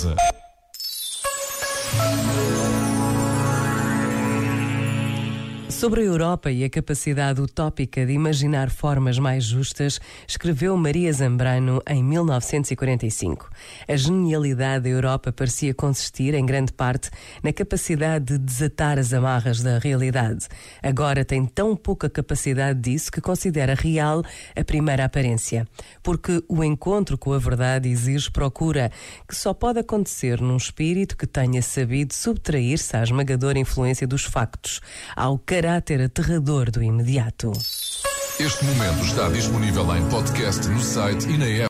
База. Sobre a Europa e a capacidade utópica de imaginar formas mais justas, escreveu Maria Zambrano em 1945. A genialidade da Europa parecia consistir, em grande parte, na capacidade de desatar as amarras da realidade. Agora tem tão pouca capacidade disso que considera real a primeira aparência. Porque o encontro com a verdade exige procura, que só pode acontecer num espírito que tenha sabido subtrair-se à esmagadora influência dos factos, ao caráter caráter aterrador do imediato. Este momento está disponível em podcast no site e na app.